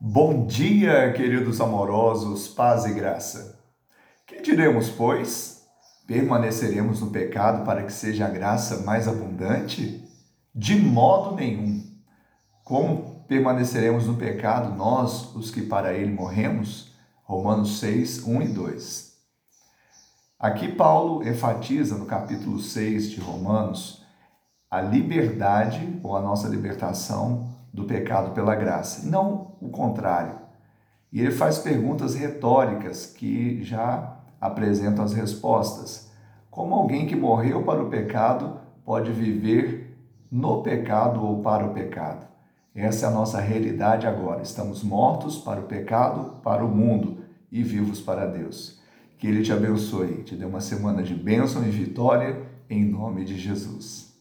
Bom dia, queridos amorosos, paz e graça. Que diremos, pois? Permaneceremos no pecado para que seja a graça mais abundante? De modo nenhum. Como permaneceremos no pecado nós, os que para ele morremos? Romanos 6, 1 e 2. Aqui Paulo enfatiza no capítulo 6 de Romanos a liberdade ou a nossa libertação do pecado pela graça, e não o contrário. E ele faz perguntas retóricas que já apresentam as respostas. Como alguém que morreu para o pecado pode viver no pecado ou para o pecado? Essa é a nossa realidade agora. Estamos mortos para o pecado, para o mundo e vivos para Deus. Que Ele te abençoe, te dê uma semana de bênção e vitória, em nome de Jesus.